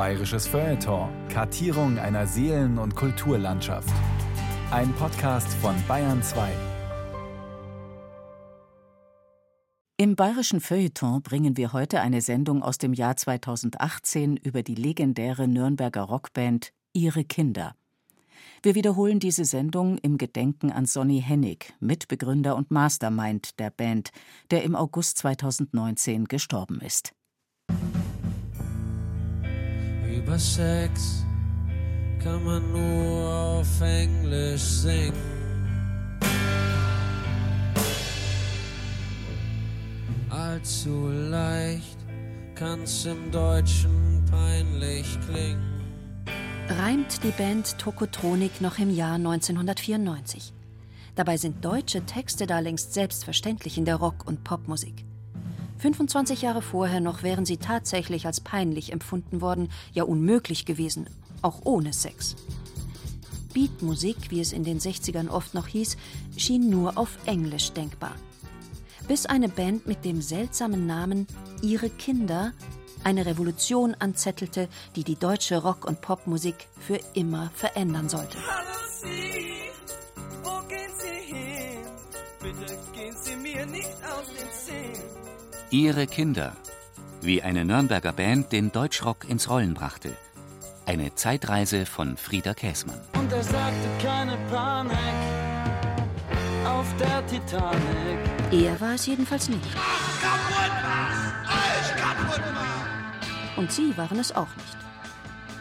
Bayerisches Feuilleton. Kartierung einer Seelen- und Kulturlandschaft. Ein Podcast von Bayern 2. Im Bayerischen Feuilleton bringen wir heute eine Sendung aus dem Jahr 2018 über die legendäre Nürnberger Rockband Ihre Kinder. Wir wiederholen diese Sendung im Gedenken an Sonny Hennig, Mitbegründer und Mastermind der Band, der im August 2019 gestorben ist. Über Sex kann man nur auf Englisch singen. Allzu leicht kann's im Deutschen peinlich klingen. Reimt die Band Tokotronik noch im Jahr 1994. Dabei sind deutsche Texte da längst selbstverständlich in der Rock- und Popmusik. 25 Jahre vorher noch wären sie tatsächlich als peinlich empfunden worden, ja unmöglich gewesen, auch ohne Sex. Beatmusik, wie es in den 60ern oft noch hieß, schien nur auf Englisch denkbar. Bis eine Band mit dem seltsamen Namen Ihre Kinder eine Revolution anzettelte, die die deutsche Rock- und Popmusik für immer verändern sollte. Hallo Sie, wo gehen Sie hin? Bitte gehen Sie mir nicht aus den Sinn. Ihre Kinder. Wie eine Nürnberger Band den Deutschrock ins Rollen brachte. Eine Zeitreise von Frieder Käsmann. Und er sagte keine Panik auf der Titanic. Er war es jedenfalls nicht. Und sie waren es auch nicht.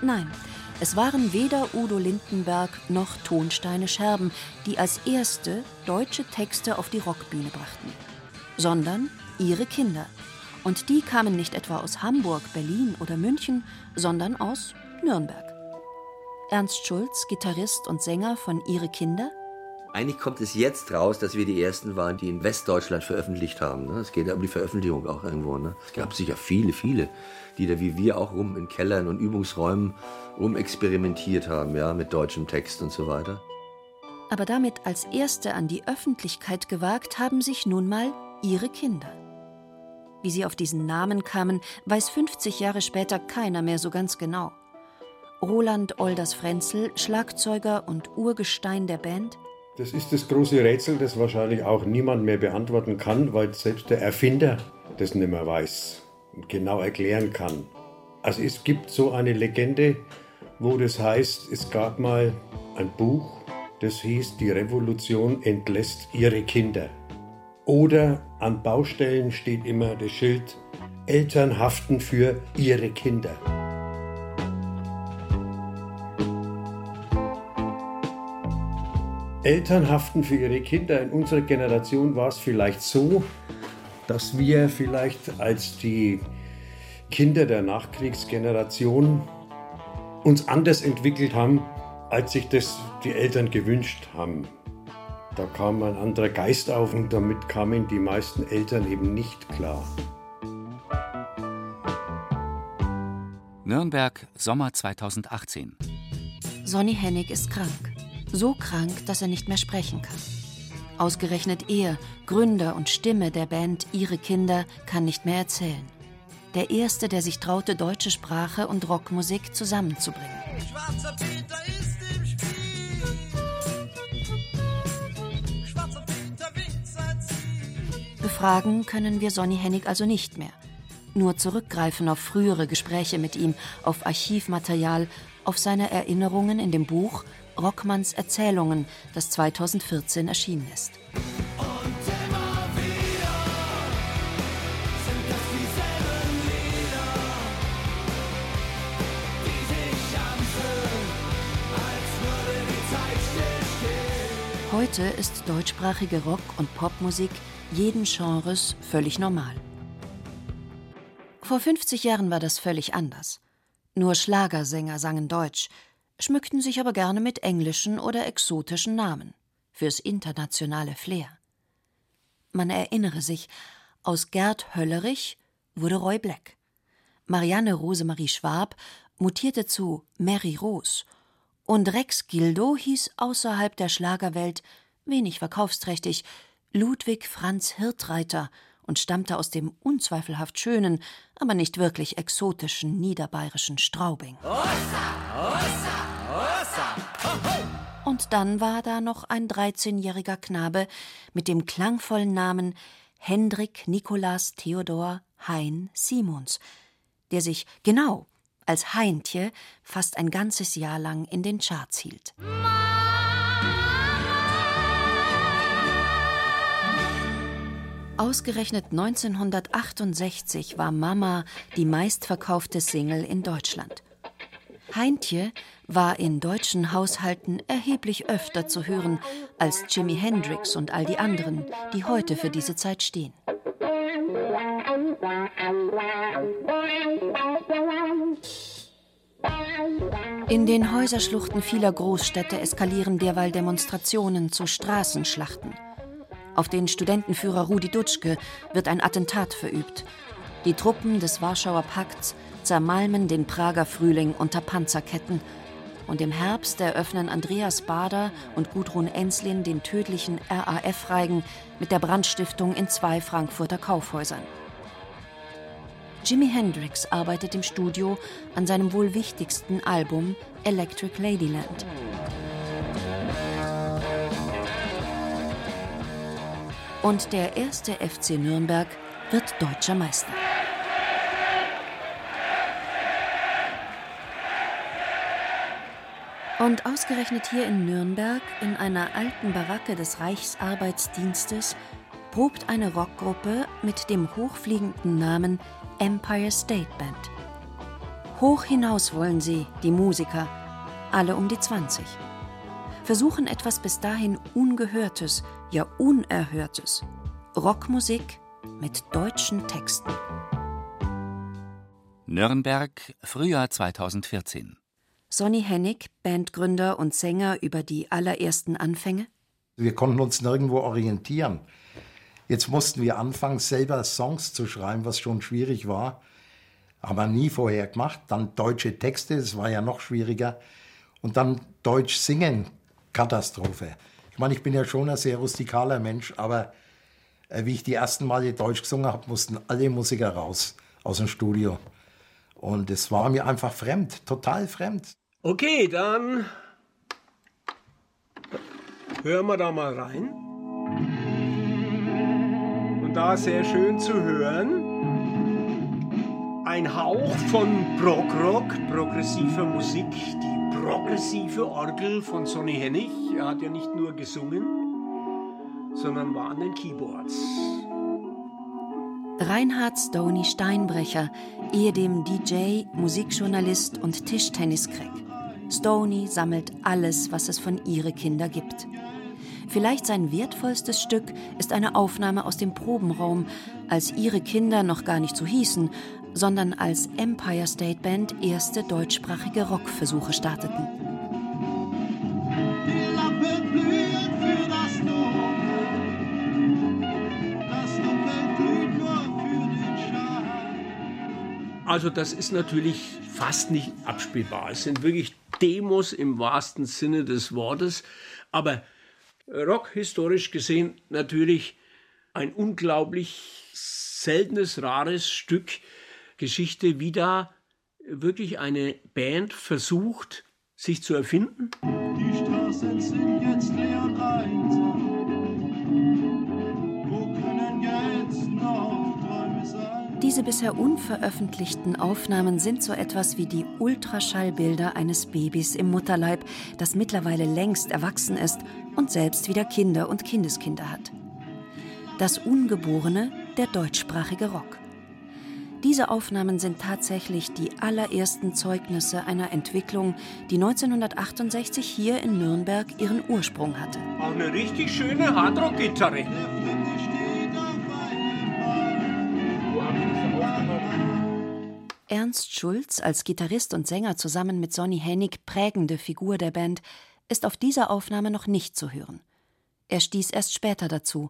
Nein, es waren weder Udo Lindenberg noch Tonsteine Scherben, die als erste deutsche Texte auf die Rockbühne brachten, sondern ihre Kinder. Und die kamen nicht etwa aus Hamburg, Berlin oder München, sondern aus Nürnberg. Ernst Schulz, Gitarrist und Sänger von Ihre Kinder, Eigentlich kommt es jetzt raus, dass wir die Ersten waren, die in Westdeutschland veröffentlicht haben. ne? Es geht ja um die Veröffentlichung auch irgendwo. Ne? Es gab sicher viele, viele, die da wie wir auch rum in Kellern und Übungsräumen rumexperimentiert haben, ja, mit deutschem Text und so weiter. aber damit als Erste an die Öffentlichkeit gewagt haben sich nun mal Ihre Kinder. Wie sie auf diesen Namen kamen, weiß 50 Jahre später keiner mehr so ganz genau. Roland Olders Frenzel, Schlagzeuger und Urgestein der Band, Das ist das große Rätsel, das wahrscheinlich auch niemand mehr beantworten kann, weil selbst der Erfinder das nicht mehr weiß und genau erklären kann. Also es gibt so eine Legende, wo das heißt, es gab mal ein Buch, das hieß Die Revolution entlässt ihre Kinder. Oder an Baustellen steht immer das Schild Eltern haften für ihre Kinder. Eltern haften für ihre Kinder. In unserer Generation war es vielleicht so, dass wir vielleicht als die Kinder der Nachkriegsgeneration uns anders entwickelt haben, als sich das die Eltern gewünscht haben. Da kam ein anderer Geist auf und damit kamen die meisten Eltern eben nicht klar. Nürnberg, Sommer 2018. Sonny Hennig ist krank. So krank, dass er nicht mehr sprechen kann. Ausgerechnet er, Gründer und Stimme der Band Ihre Kinder, kann nicht mehr erzählen. Der Erste, der sich traute, deutsche Sprache und Rockmusik zusammenzubringen. Schwarzer Peter Ziel. Befragen können wir Sonny Hennig also nicht mehr. Nur zurückgreifen auf frühere Gespräche mit ihm, auf Archivmaterial, auf seine Erinnerungen in dem Buch Rockmanns Erzählungen, das 2014 erschienen ist. Heute ist deutschsprachige Rock- und Popmusik jeden Genres völlig normal. Vor 50 Jahren war das völlig anders. Nur Schlagersänger sangen Deutsch, schmückten sich aber gerne mit englischen oder exotischen Namen fürs internationale Flair. Man erinnere sich, aus Gerd Höllerich wurde Roy Black. Marianne Rosemarie Schwab mutierte zu Mary Rose und Rex Gildo hieß außerhalb der Schlagerwelt wenig verkaufsträchtig Ludwig Franz Hirtreiter und stammte aus dem unzweifelhaft schönen, aber nicht wirklich exotischen niederbayerischen Straubing. Und dann war da noch ein 13-jähriger Knabe mit dem klangvollen Namen Hendrik Nikolaus Theodor Hein Simons, der sich genau als Heintje fast ein ganzes Jahr lang in den Charts hielt. Ausgerechnet 1968 war Mama die meistverkaufte Single in Deutschland. Heintje war in deutschen Haushalten erheblich öfter zu hören als Jimi Hendrix und all die anderen, die heute für diese Zeit stehen. In den Häuserschluchten vieler Großstädte eskalieren derweil Demonstrationen zu Straßenschlachten. Auf den Studentenführer Rudi Dutschke wird ein Attentat verübt. Die Truppen des Warschauer Pakts zermalmen den Prager Frühling unter Panzerketten. Und im Herbst eröffnen Andreas Bader und Gudrun Enslin den tödlichen RAF-Reigen mit der Brandstiftung in zwei Frankfurter Kaufhäusern. Jimi Hendrix arbeitet im Studio an seinem wohl wichtigsten Album Electric Ladyland. Und der erste FC Nürnberg wird deutscher Meister. Und ausgerechnet hier in Nürnberg, in einer alten Baracke des Reichsarbeitsdienstes, probt eine Rockgruppe mit dem hochfliegenden Namen Empire State Band. Hoch hinaus wollen sie, die Musiker, alle um die 20. Versuchen etwas bis dahin Ungehörtes, ja Unerhörtes. Rockmusik mit deutschen Texten. Nürnberg, Frühjahr 2014. Sonny Hennig, Bandgründer und Sänger über die allerersten Anfänge? Wir konnten uns nirgendwo orientieren. Jetzt mussten wir anfangen, selber Songs zu schreiben, was schon schwierig war. Aber nie vorher gemacht. Dann deutsche Texte, das war ja noch schwieriger. Und dann Deutsch singen, Katastrophe. Ich meine, ich bin ja schon ein sehr rustikaler Mensch, aber äh, wie ich die ersten Male Deutsch gesungen habe, mussten alle Musiker raus aus dem Studio. Und es war mir einfach fremd, total fremd. Okay, dann hören wir da mal rein. Und da sehr schön zu hören, ein Hauch von Prog-Rock, progressiver Musik, die progressive Orgel von Sonny Hennig. Er hat ja nicht nur gesungen, sondern war an den Keyboards. Reinhard Stoney Steinbrecher, ehedem DJ, Musikjournalist und Tischtenniscrack. Stoney sammelt alles, was es von ihre Kinder gibt. Vielleicht sein wertvollstes Stück ist eine Aufnahme aus dem Probenraum, als ihre Kinder noch gar nicht so hießen, sondern als Empire State Band erste deutschsprachige Rockversuche starteten. Die Lampe blüht für das Dunkel. Das Dunkel glüht nur für den Schein. Also das ist natürlich fast nicht abspielbar. Es sind wirklich Demos im wahrsten Sinne des Wortes. Aber Rock historisch gesehen natürlich ein unglaublich seltenes, rares Stück Geschichte, wie da wirklich eine Band versucht, sich zu erfinden. Die Straßen sind jetzt leer und einsam. Wo können jetzt noch Träume sein? Diese bisher unveröffentlichten Aufnahmen sind so etwas wie die Ultraschallbilder eines Babys im Mutterleib, das mittlerweile längst erwachsen ist und selbst wieder Kinder und Kindeskinder hat. Das Ungeborene, der deutschsprachige Rock. Diese Aufnahmen sind tatsächlich die allerersten Zeugnisse einer Entwicklung, die 1968 hier in Nürnberg ihren Ursprung hatte. Auch eine richtig schöne Hardrock-Gitarre. Ernst Schulz als Gitarrist und Sänger zusammen mit Sonny Hennig prägende Figur der Band ist auf dieser Aufnahme noch nicht zu hören. Er stieß erst später dazu.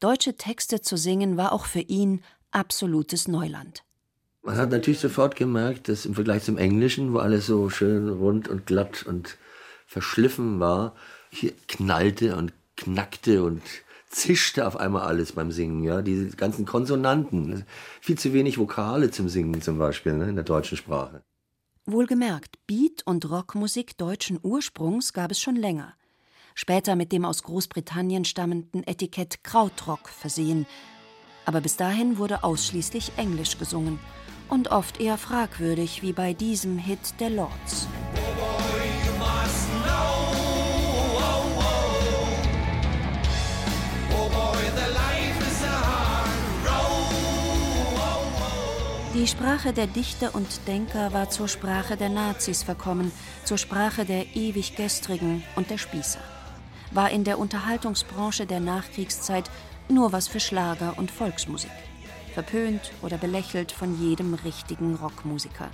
Deutsche Texte zu singen war auch für ihn absolutes Neuland. Man hat natürlich sofort gemerkt, dass im Vergleich zum Englischen, wo alles so schön rund und glatt und verschliffen war, hier knallte und knackte und zischte auf einmal alles beim Singen, ja, diese ganzen Konsonanten. Viel zu wenig Vokale zum Singen zum Beispiel ne, in der deutschen Sprache. Wohlgemerkt, Beat- und Rockmusik deutschen Ursprungs gab es schon länger. Später mit dem aus Großbritannien stammenden Etikett Krautrock versehen. Aber bis dahin wurde ausschließlich Englisch gesungen. Und oft eher fragwürdig, wie bei diesem Hit der Lords. Die Sprache der Dichter und Denker war zur Sprache der Nazis verkommen, zur Sprache der ewig Gestrigen und der Spießer. War in der Unterhaltungsbranche der Nachkriegszeit nur was für Schlager und Volksmusik. Verpönt oder belächelt von jedem richtigen Rockmusiker.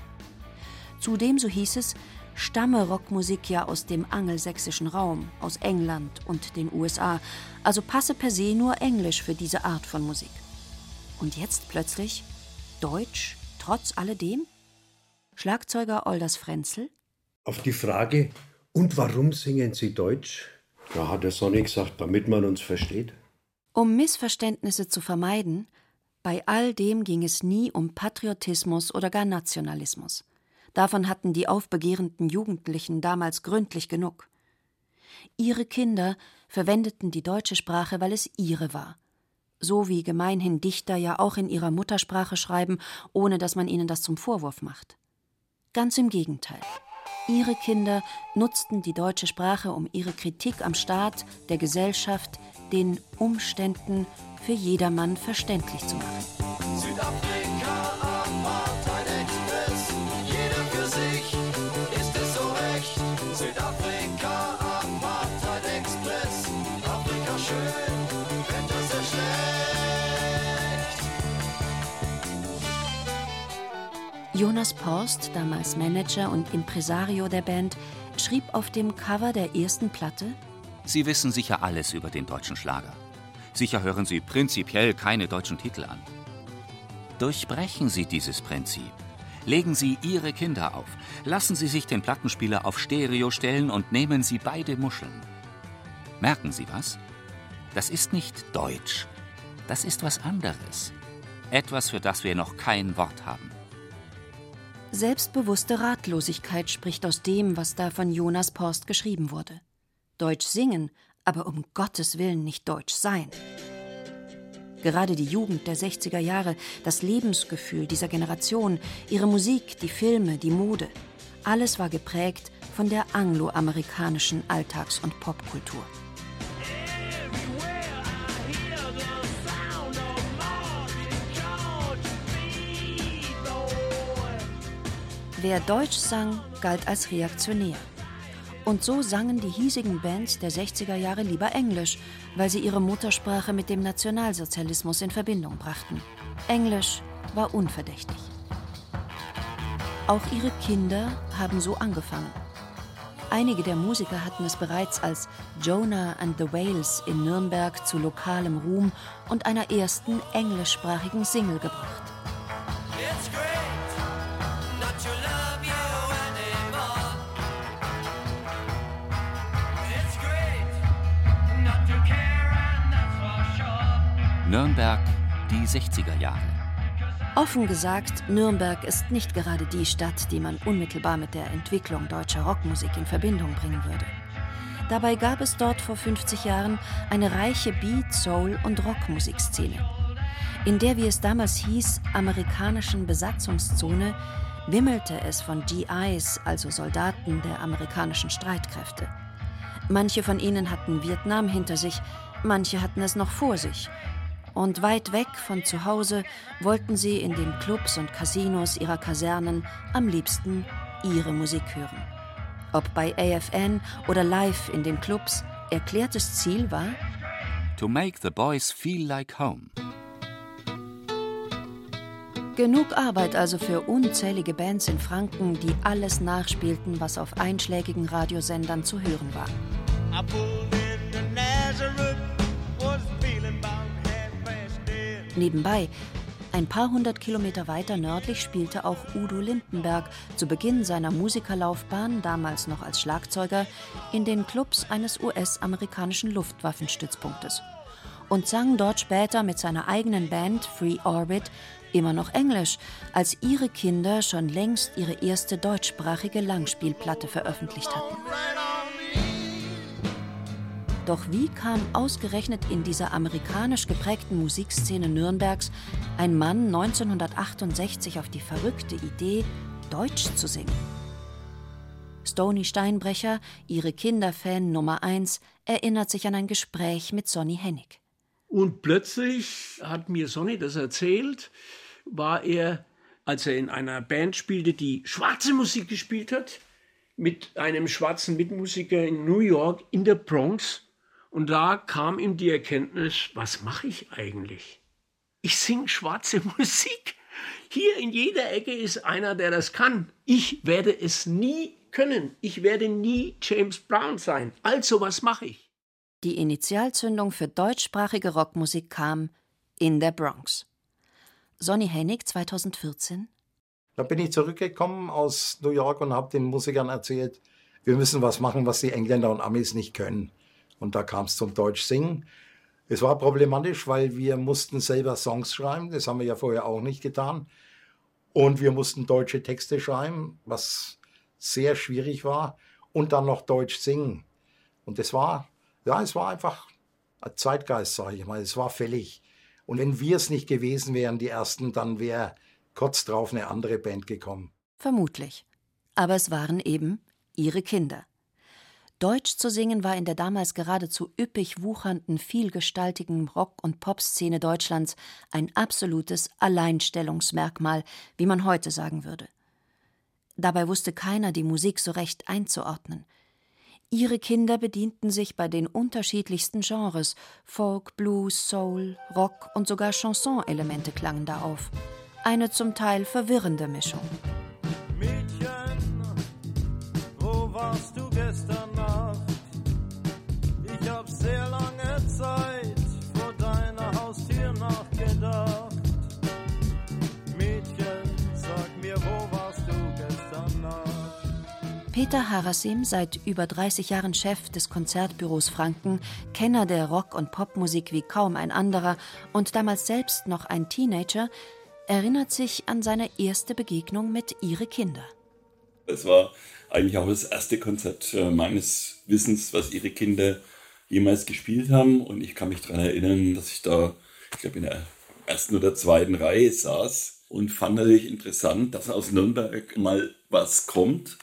Zudem, so hieß es, stamme Rockmusik ja aus dem angelsächsischen Raum, aus England und den USA, also passe per se nur Englisch für diese Art von Musik. Und jetzt plötzlich Deutsch, trotz alledem? Schlagzeuger Olders Frenzel? Auf die Frage, und warum singen Sie Deutsch? Da hat der Sonny gesagt, damit man uns versteht. Um Missverständnisse zu vermeiden, bei all dem ging es nie um Patriotismus oder gar Nationalismus. Davon hatten die aufbegehrenden Jugendlichen damals gründlich genug. Ihre Kinder verwendeten die deutsche Sprache, weil es ihre war. So wie gemeinhin Dichter ja auch in ihrer Muttersprache schreiben, ohne dass man ihnen das zum Vorwurf macht. Ganz im Gegenteil. Ihre Kinder nutzten die deutsche Sprache, um ihre Kritik am Staat, der Gesellschaft, den Umständen für jedermann verständlich zu machen. Südafrika, Jonas Porst, damals Manager und Impresario der Band, schrieb auf dem Cover der ersten Platte: Sie wissen sicher alles über den deutschen Schlager. Sicher hören Sie prinzipiell keine deutschen Titel an. Durchbrechen Sie dieses Prinzip. Legen Sie Ihre Kinder auf. Lassen Sie sich den Plattenspieler auf Stereo stellen und nehmen Sie beide Muscheln. Merken Sie was? Das ist nicht Deutsch. Das ist was anderes. Etwas, für das wir noch kein Wort haben. Selbstbewusste Ratlosigkeit spricht aus dem, was da von Jonas Porst geschrieben wurde. Deutsch singen, aber um Gottes Willen nicht Deutsch sein. Gerade die Jugend der 60er Jahre, das Lebensgefühl dieser Generation, ihre Musik, die Filme, die Mode, alles war geprägt von der angloamerikanischen Alltags- und Popkultur. Wer Deutsch sang, galt als reaktionär. Und so sangen die hiesigen Bands der 60er Jahre lieber Englisch, weil sie ihre Muttersprache mit dem Nationalsozialismus in Verbindung brachten. Englisch war unverdächtig. Auch ihre Kinder haben so angefangen. Einige der Musiker hatten es bereits als Jonah and the Whales in Nürnberg zu lokalem Ruhm und einer ersten englischsprachigen Single gebracht. Nürnberg, die 60er Jahre. Offen gesagt, Nürnberg ist nicht gerade die Stadt, die man unmittelbar mit der Entwicklung deutscher Rockmusik in Verbindung bringen würde. Dabei gab es dort vor 50 Jahren eine reiche Beat-, Soul- und Rockmusikszene. In der, wie es damals hieß, amerikanischen Besatzungszone wimmelte es von GIs, also Soldaten der amerikanischen Streitkräfte. Manche von ihnen hatten Vietnam hinter sich, manche hatten es noch vor sich. Und weit weg von zu Hause wollten sie in den Clubs und Casinos ihrer Kasernen am liebsten ihre Musik hören. Ob bei AFN oder live in den Clubs, erklärtes Ziel war, To make the boys feel like home. Genug Arbeit also für unzählige Bands in Franken, die alles nachspielten, was auf einschlägigen Radiosendern zu hören war. Nebenbei, ein paar hundert Kilometer weiter nördlich spielte auch Udo Lindenberg zu Beginn seiner Musikerlaufbahn, damals noch als Schlagzeuger, in den Clubs eines US-amerikanischen Luftwaffenstützpunktes. und sang dort später mit seiner eigenen Band Free Orbit immer noch Englisch, als ihre Kinder schon längst ihre erste deutschsprachige Langspielplatte veröffentlicht hatten. Doch wie kam ausgerechnet in dieser amerikanisch geprägten Musikszene Nürnbergs ein Mann 1968 auf die verrückte Idee, Deutsch zu singen? Stony Steinbrecher, ihre Kinderfan Nummer eins, erinnert sich an ein Gespräch mit Sonny Hennig. Und plötzlich hat mir Sonny das erzählt, war er, als er in einer Band spielte, die schwarze Musik gespielt hat, mit einem schwarzen Mitmusiker in New York in der Bronx. Und da kam ihm die Erkenntnis, was mache ich eigentlich? Ich singe schwarze Musik. Hier in jeder Ecke ist einer, der das kann. Ich werde es nie können. Ich werde nie James Brown sein. Also was mache ich? Die Initialzündung für deutschsprachige Rockmusik kam in der Bronx. Sonny Hennig 2014. Da bin ich zurückgekommen aus New York und habe den Musikern erzählt, wir müssen was machen, was die Engländer und Amis nicht können. Und da kam es zum Deutsch singen. Es war problematisch, weil wir mussten selber Songs schreiben. Das haben wir ja vorher auch nicht getan. Und wir mussten deutsche Texte schreiben, was sehr schwierig war. Und dann noch Deutsch singen. Und das war, ja, es war einfach ein Zeitgeist, sage ich mal. Es war fällig. Und wenn wir es nicht gewesen wären, die Ersten, dann wäre kurz drauf eine andere Band gekommen. Vermutlich. Aber es waren eben ihre Kinder. Deutsch zu singen war in der damals geradezu üppig wuchernden, vielgestaltigen Rock- und Popszene Deutschlands ein absolutes Alleinstellungsmerkmal, wie man heute sagen würde. Dabei wusste keiner die Musik so recht einzuordnen. Ihre Kinder bedienten sich bei den unterschiedlichsten Genres Folk, Blues, Soul, Rock und sogar Chanson-Elemente klangen da auf. Eine zum Teil verwirrende Mischung. Peter Harasim, seit über 30 Jahren Chef des Konzertbüros Franken, Kenner der Rock- und Popmusik wie kaum ein anderer und damals selbst noch ein Teenager, erinnert sich an seine erste Begegnung mit ihre Kinder. Es war eigentlich auch das erste Konzert äh, meines Wissens, was ihre Kinder jemals gespielt haben. Und ich kann mich daran erinnern, dass ich da, ich glaube, in der ersten oder zweiten Reihe saß und fand natürlich interessant, dass aus Nürnberg mal was kommt.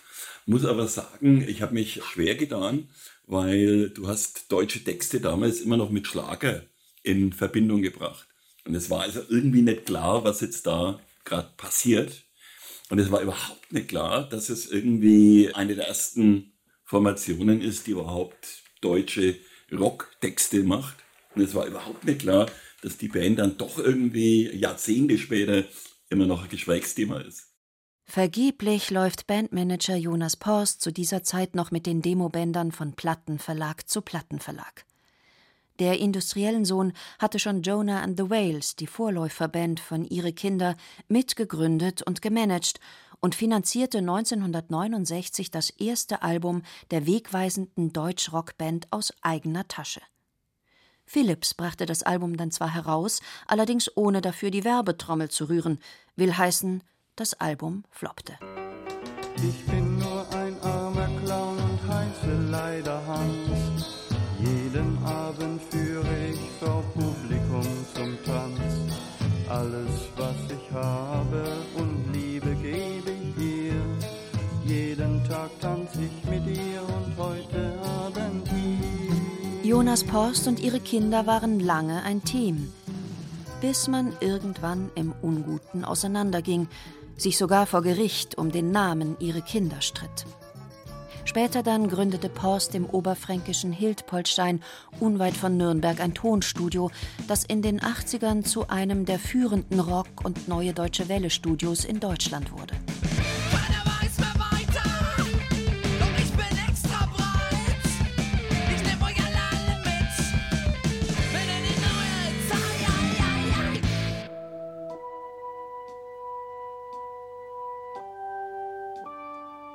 Muss aber sagen, ich habe mich schwer getan, weil du hast deutsche Texte damals immer noch mit Schlager in Verbindung gebracht. Und es war also irgendwie nicht klar, was jetzt da gerade passiert. Und es war überhaupt nicht klar, dass es irgendwie eine der ersten Formationen ist, die überhaupt deutsche Rocktexte macht. Und es war überhaupt nicht klar, dass die Band dann doch irgendwie Jahrzehnte später immer noch ein Gesprächsthema ist. Vergeblich läuft Bandmanager Jonas Porst zu dieser Zeit noch mit den Demobändern von Plattenverlag zu Plattenverlag. Der industriellen Sohn hatte schon Jonah and the Whales, die Vorläuferband von Ihre Kinder, mitgegründet und gemanagt und finanzierte 1969 das erste Album der wegweisenden Deutsch-Rockband aus eigener Tasche. Philips brachte das Album dann zwar heraus, allerdings ohne dafür die Werbetrommel zu rühren, will heißen, das Album floppte. Ich bin nur ein armer Clown und heiße leider Hans. Jeden Abend führe ich vor Publikum zum Tanz. Alles, was ich habe und liebe, gebe ich ihr. Jeden Tag tanz ich mit ihr und heute Abend hier. Jonas Porst und ihre Kinder waren lange ein Team, bis man irgendwann im Unguten auseinanderging, sich sogar vor Gericht um den Namen ihrer Kinder stritt. Später dann gründete Porst im oberfränkischen Hildpoltstein unweit von Nürnberg ein Tonstudio, das in den 80ern zu einem der führenden Rock- und Neue Deutsche Welle-Studios in Deutschland wurde.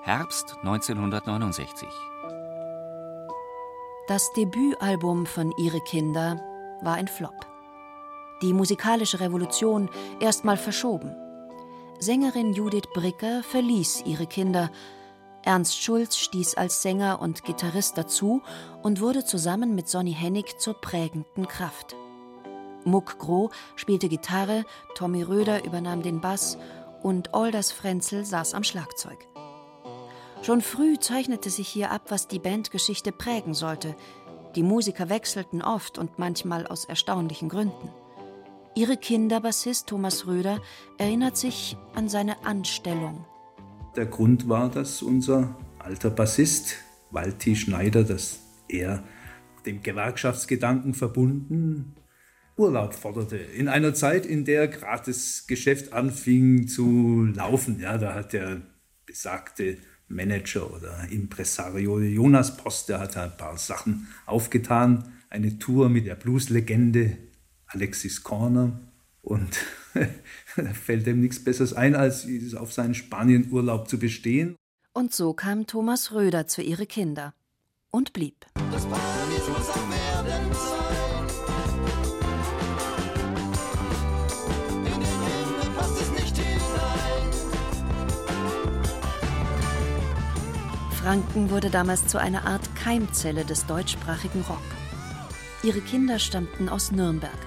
Herbst 1969. Das Debütalbum von Ihre Kinder war ein Flop. Die musikalische Revolution erstmal verschoben. Sängerin Judith Bricker verließ ihre Kinder. Ernst Schulz stieß als Sänger und Gitarrist dazu und wurde zusammen mit Sonny Hennig zur prägenden Kraft. Muck Groh spielte Gitarre, Tommy Röder übernahm den Bass und Alders Frenzel saß am Schlagzeug. Schon früh zeichnete sich hier ab, was die Bandgeschichte prägen sollte. Die Musiker wechselten oft und manchmal aus erstaunlichen Gründen. Ihre Kinderbassist Thomas Röder erinnert sich an seine Anstellung. Der Grund war, dass unser alter Bassist Walti Schneider, dass er dem Gewerkschaftsgedanken verbunden Urlaub forderte. In einer Zeit, in der gerade das Geschäft anfing zu laufen. Ja, da hat der besagte Manager oder Impresario Jonas Post, der hat ein paar Sachen aufgetan. Eine Tour mit der Blues-Legende Alexis Corner. Und da fällt ihm nichts Besseres ein, als auf seinen Spanienurlaub zu bestehen. Und so kam Thomas Röder zu ihre Kinder und blieb. Das Paradies muss Franken wurde damals zu einer Art Keimzelle des deutschsprachigen Rock. Ihre Kinder stammten aus Nürnberg.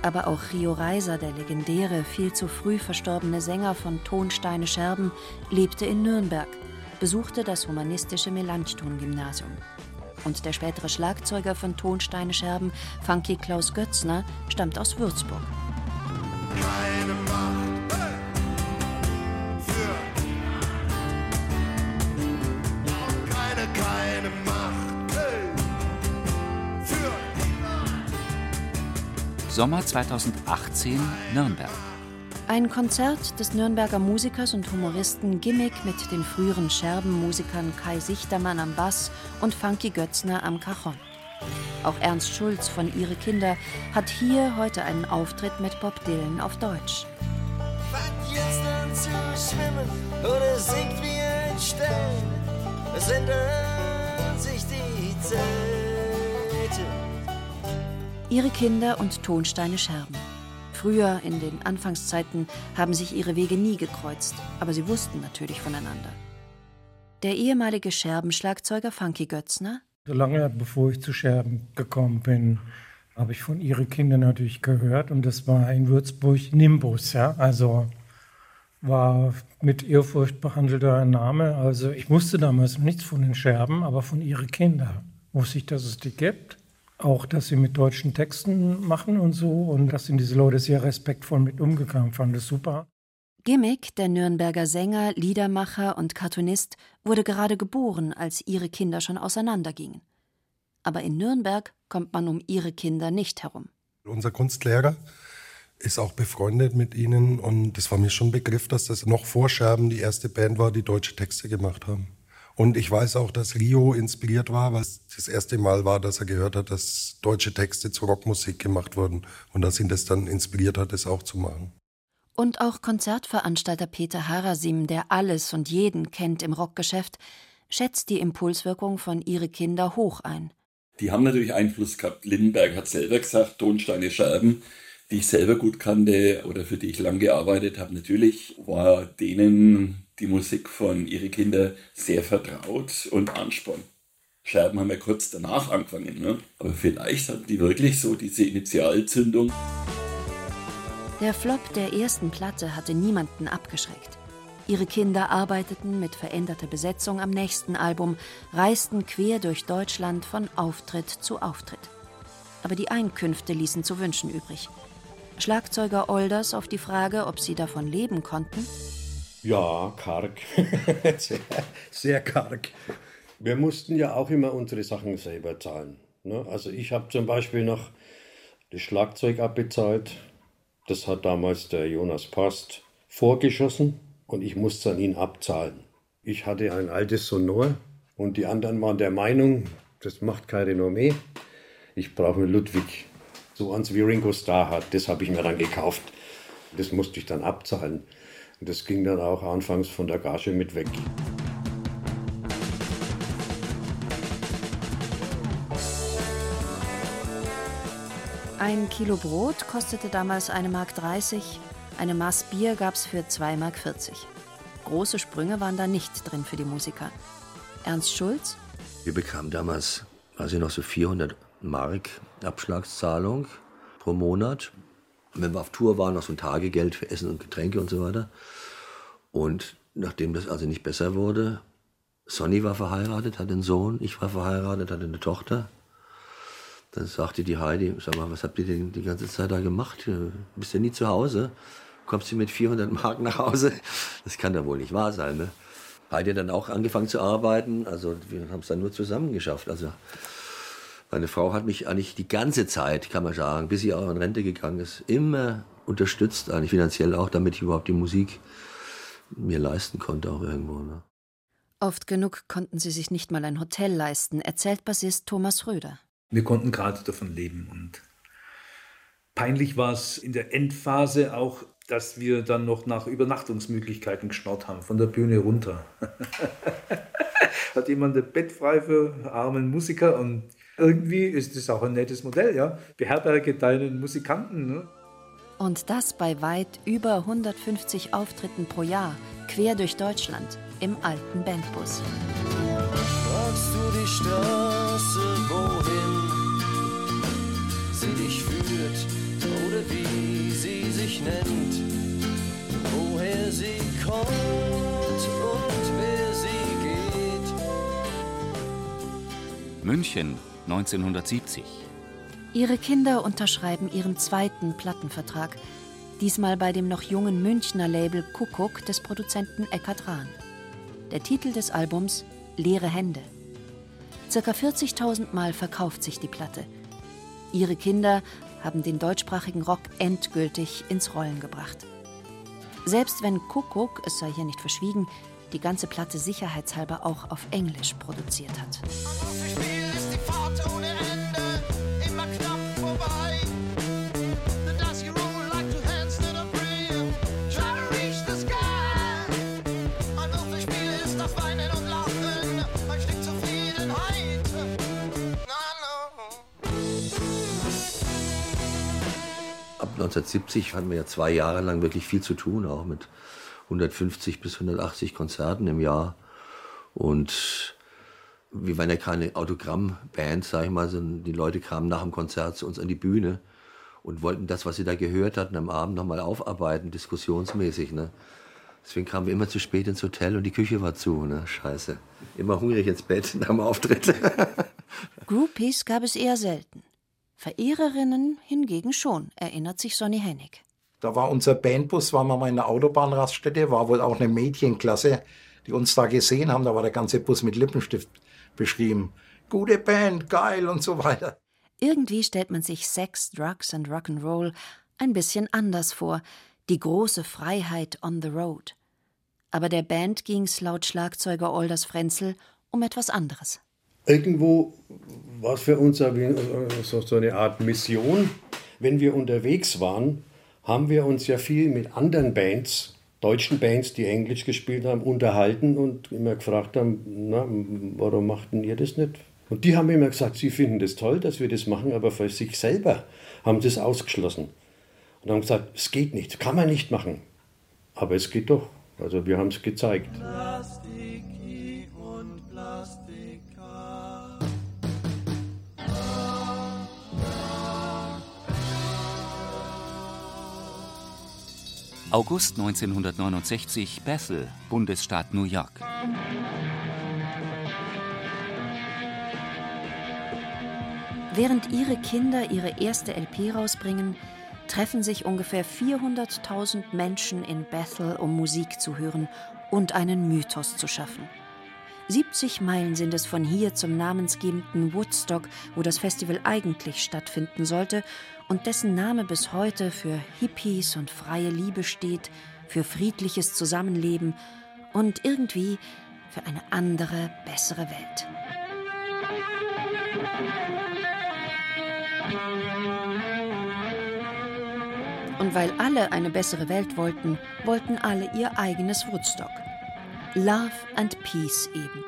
Aber auch Rio Reiser, der legendäre, viel zu früh verstorbene Sänger von Tonsteine Scherben, lebte in Nürnberg, besuchte das humanistische Melanchthon-Gymnasium. Und der spätere Schlagzeuger von Tonsteine Scherben, Funky Klaus Götzner, stammt aus Würzburg. Keine Macht Sommer 2018 Nürnberg. Ein Konzert des Nürnberger Musikers und Humoristen Gimmick mit den früheren Scherbenmusikern Kai Sichtermann am Bass und Funky Götzner am Cajon. Auch Ernst Schulz von Ihre Kinder hat hier heute einen Auftritt mit Bob Dylan auf Deutsch. Fang jetzt an zu schwimmen oder sinkt wie ein Stein. Es ändern sich die Zeiten. Ihre Kinder und Tonsteine Scherben. Früher, in den Anfangszeiten, haben sich ihre Wege nie gekreuzt, aber sie wussten natürlich voneinander. Der ehemalige Scherbenschlagzeuger Funky Götzner. Lange bevor ich zu Scherben gekommen bin, habe ich von ihren Kindern natürlich gehört und das war in Würzburg Nimbus, ja, also war mit Ehrfurcht behandelter Name. Also ich wusste damals nichts von den Scherben, aber von ihren Kindern wusste ich, dass es die gibt. Auch, dass sie mit deutschen Texten machen und so und dass sind diese Leute sehr respektvoll mit umgegangen, fand es super. Gimmick, der Nürnberger Sänger, Liedermacher und Cartoonist, wurde gerade geboren, als ihre Kinder schon auseinandergingen. Aber in Nürnberg kommt man um ihre Kinder nicht herum. Unser Kunstlehrer ist auch befreundet mit ihnen und das war mir schon ein Begriff, dass das noch vor Scherben die erste Band war, die deutsche Texte gemacht haben. Und ich weiß auch, dass Rio inspiriert war, weil es das erste Mal war, dass er gehört hat, dass deutsche Texte zu Rockmusik gemacht wurden und dass ihn das dann inspiriert hat, das auch zu machen. Und auch Konzertveranstalter Peter Harasim, der alles und jeden kennt im Rockgeschäft, schätzt die Impulswirkung von Ihre Kinder hoch ein. Die haben natürlich Einfluss gehabt. Lindenberg hat selber gesagt, Tonsteine Scherben, die ich selber gut kannte oder für die ich lang gearbeitet habe. Natürlich war denen die Musik von Ihre Kinder sehr vertraut und Ansporn. Scherben haben ja kurz danach angefangen, ne? aber vielleicht hatten die wirklich so diese Initialzündung. Der Flop der ersten Platte hatte niemanden abgeschreckt. Ihre Kinder arbeiteten mit veränderter Besetzung am nächsten Album, reisten quer durch Deutschland von Auftritt zu Auftritt. Aber die Einkünfte ließen zu wünschen übrig. Schlagzeuger Olders auf die Frage, ob sie davon leben konnten, ja, karg. sehr, sehr karg. Wir mussten ja auch immer unsere Sachen selber zahlen. Ne? Also ich habe zum Beispiel noch das Schlagzeug abbezahlt. Das hat damals der Jonas Post vorgeschossen und ich musste an ihn abzahlen. Ich hatte ein altes Sonor und die anderen waren der Meinung, das macht kein Renommee. Ich brauche einen Ludwig. So eins wie Ringo Starr hat, das habe ich mir dann gekauft. Das musste ich dann abzahlen. Und das ging dann auch anfangs von der Gage mit weg. Ein Kilo Brot kostete damals 1,30 Mark, eine Maß Bier gab's für 2,40 Mark. Große Sprünge waren da nicht drin für die Musiker. Ernst Schulz? Wir bekamen damals, weiß ich noch, so 400 Mark Abschlagszahlung pro Monat. Und wenn wir auf Tour waren, noch so ein Tagegeld für Essen und Getränke und so weiter. Und nachdem das also nicht besser wurde, Sonny war verheiratet, hatte einen Sohn, ich war verheiratet, hatte eine Tochter. Dann sagte die Heidi, sag mal, was habt ihr denn die ganze Zeit da gemacht? Du bist ja nie zu Hause. Kommst du mit 400 Mark nach Hause? Das kann doch wohl nicht wahr sein, ne? Heidi hat dann auch angefangen zu arbeiten. Also wir haben es dann nur zusammen geschafft. Also meine Frau hat mich eigentlich die ganze Zeit, kann man sagen, bis sie auch in Rente gegangen ist, immer unterstützt, eigentlich finanziell auch, damit ich überhaupt die Musik mir leisten konnte auch irgendwo. Ne? Oft genug konnten sie sich nicht mal ein Hotel leisten, erzählt Bassist Thomas Röder. Wir konnten gerade davon leben und peinlich war es in der Endphase auch, dass wir dann noch nach Übernachtungsmöglichkeiten geschaut haben, von der Bühne runter. Hat jemand ein Bett frei für armen Musiker und irgendwie ist das auch ein nettes Modell, ja. Beherberge deinen Musikanten. Ne? Und das bei weit über 150 Auftritten pro Jahr, quer durch Deutschland, im alten Bandbus. Fragst du die Straße, wohin sie dich führt oder wie sie sich nennt, woher sie kommt und wer sie geht. München 1970. Ihre Kinder unterschreiben ihren zweiten Plattenvertrag, diesmal bei dem noch jungen Münchner Label Kuckuck des Produzenten Eckhard Rahn. Der Titel des Albums Leere Hände. Circa 40.000 Mal verkauft sich die Platte. Ihre Kinder haben den deutschsprachigen Rock endgültig ins Rollen gebracht. Selbst wenn Kuckuck, es sei hier nicht verschwiegen, die ganze Platte sicherheitshalber auch auf Englisch produziert hat. 1970 hatten wir ja zwei Jahre lang wirklich viel zu tun, auch mit 150 bis 180 Konzerten im Jahr. Und wir waren ja keine Autogrammband, sag ich mal, sondern die Leute kamen nach dem Konzert zu uns an die Bühne und wollten das, was sie da gehört hatten, am Abend nochmal aufarbeiten, diskussionsmäßig. Ne? Deswegen kamen wir immer zu spät ins Hotel und die Küche war zu. Ne? Scheiße. Immer hungrig ins Bett nach dem Auftritt. Groupies gab es eher selten. Verehrerinnen hingegen schon, erinnert sich Sonny Hennig. Da war unser Bandbus, war mal in der Autobahnraststätte, war wohl auch eine Mädchenklasse, die uns da gesehen haben. Da war der ganze Bus mit Lippenstift beschrieben. Gute Band, geil und so weiter. Irgendwie stellt man sich Sex, Drugs and Rock'n'Roll ein bisschen anders vor. Die große Freiheit on the road. Aber der Band ging's laut Schlagzeuger Olders Frenzel um etwas anderes. Irgendwo war es für uns so so eine Art Mission. Wenn wir unterwegs waren, haben wir uns ja viel mit anderen Bands, deutschen Bands, die Englisch gespielt haben, unterhalten und immer gefragt haben, na, warum machten ihr das nicht? Und die haben immer gesagt, sie finden das toll, dass wir das machen, aber für sich selber haben sie es ausgeschlossen. Und haben gesagt, es geht nicht, kann man nicht machen. Aber es geht doch. Also wir haben es gezeigt. Plastiki August 1969, Bethel, Bundesstaat New York. Während ihre Kinder ihre erste LP rausbringen, treffen sich ungefähr 400.000 Menschen in Bethel, um Musik zu hören und einen Mythos zu schaffen. 70 Meilen sind es von hier zum namensgebenden Woodstock, wo das Festival eigentlich stattfinden sollte und dessen Name bis heute für Hippies und freie Liebe steht, für friedliches Zusammenleben und irgendwie für eine andere, bessere Welt. Und weil alle eine bessere Welt wollten, wollten alle ihr eigenes Woodstock. Love and Peace eben.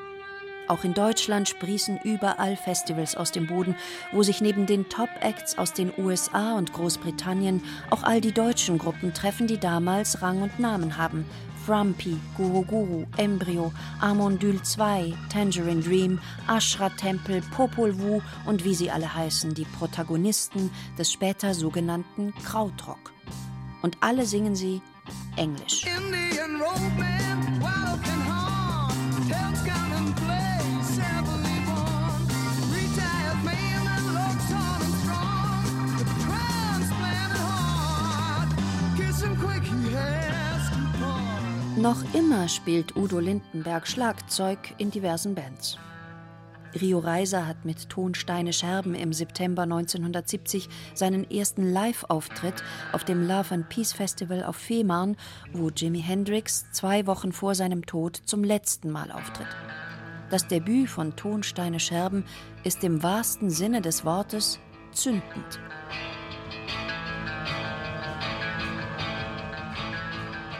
Auch in Deutschland sprießen überall Festivals aus dem Boden, wo sich neben den Top-Acts aus den USA und Großbritannien auch all die deutschen Gruppen treffen, die damals Rang und Namen haben. Frumpy, Guru Guru, Embryo, Amondyl 2, Tangerine Dream, Ashra Tempel, Popol Vuh und wie sie alle heißen, die Protagonisten des später sogenannten Krautrock. Und alle singen sie Englisch. Indian road Noch immer spielt Udo Lindenberg Schlagzeug in diversen Bands. Rio Reiser hat mit Tonsteine Scherben im September 1970 seinen ersten Live-Auftritt auf dem Love and Peace Festival auf Fehmarn, wo Jimi Hendrix zwei Wochen vor seinem Tod zum letzten Mal auftritt. Das Debüt von Tonsteine Scherben ist im wahrsten Sinne des Wortes zündend.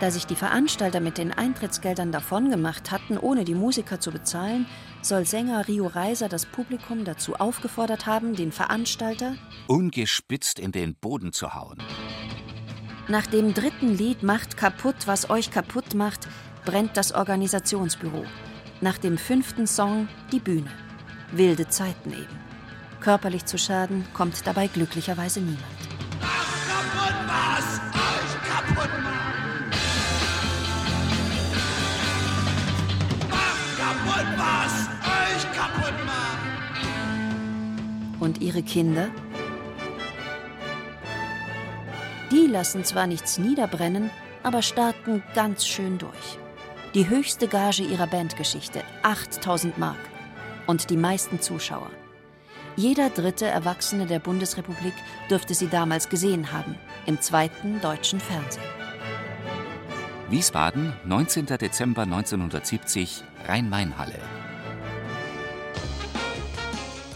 Da sich die Veranstalter mit den Eintrittsgeldern davongemacht hatten, ohne die Musiker zu bezahlen, soll Sänger Rio Reiser das Publikum dazu aufgefordert haben, den Veranstalter Ungespitzt in den Boden zu hauen. nach dem dritten Lied Macht kaputt, was euch kaputt macht, brennt das Organisationsbüro. Nach dem fünften Song die Bühne. Wilde Zeiten eben. Körperlich zu Schaden kommt dabei glücklicherweise niemand. Kaputt was kaputt was euch kaputt macht. Und ihre Kinder? Die lassen zwar nichts niederbrennen, aber starten ganz schön durch. Die höchste Gage ihrer Bandgeschichte, 8000 Mark. Und die meisten Zuschauer. Jeder dritte Erwachsene der Bundesrepublik dürfte sie damals gesehen haben, im zweiten deutschen Fernsehen. Wiesbaden, 19. Dezember 1970, Rhein-Main-Halle.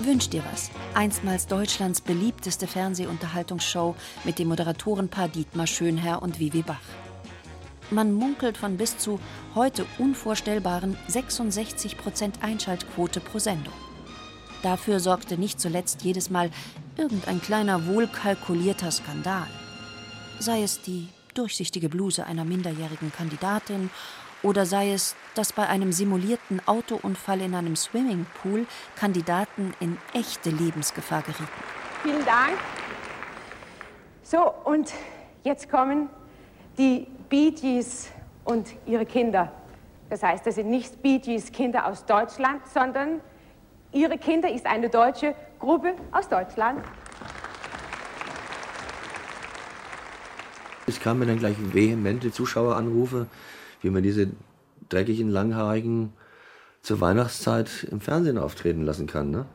Wünsch dir was. Einstmals Deutschlands beliebteste Fernsehunterhaltungsshow mit dem Moderatorenpaar Dietmar Schönherr und Vivi Bach. Man munkelt von bis zu heute unvorstellbaren 66% Einschaltquote pro Sendung. Dafür sorgte nicht zuletzt jedes Mal irgendein kleiner wohlkalkulierter Skandal. Sei es die durchsichtige Bluse einer minderjährigen Kandidatin oder sei es, dass bei einem simulierten Autounfall in einem Swimmingpool Kandidaten in echte Lebensgefahr gerieten. Vielen Dank. So, und jetzt kommen die Bee Gees und ihre Kinder. Das heißt, das sind nicht Bee Gees Kinder aus Deutschland, sondern ihre Kinder ist eine deutsche Gruppe aus Deutschland. Es kamen dann gleich vehemente Zuschaueranrufe, wie man diese dreckigen, langhaarigen zur Weihnachtszeit im Fernsehen auftreten lassen kann. Ne?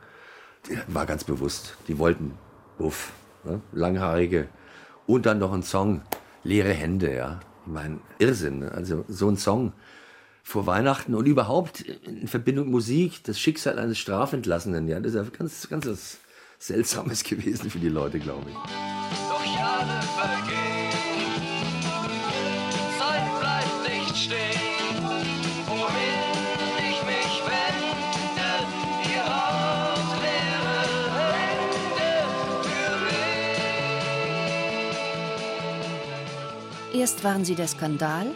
War ganz bewusst. Die wollten Buff, ne? langhaarige und dann noch ein Song, leere Hände. Ja, ich meine Irrsinn. Ne? Also so ein Song vor Weihnachten und überhaupt in Verbindung Musik, das Schicksal eines Strafentlassenen. Ja, das ist ja ganz, ganz was Seltsames gewesen für die Leute, glaube ich. Doch Jahre vergehen, Erst waren sie der Skandal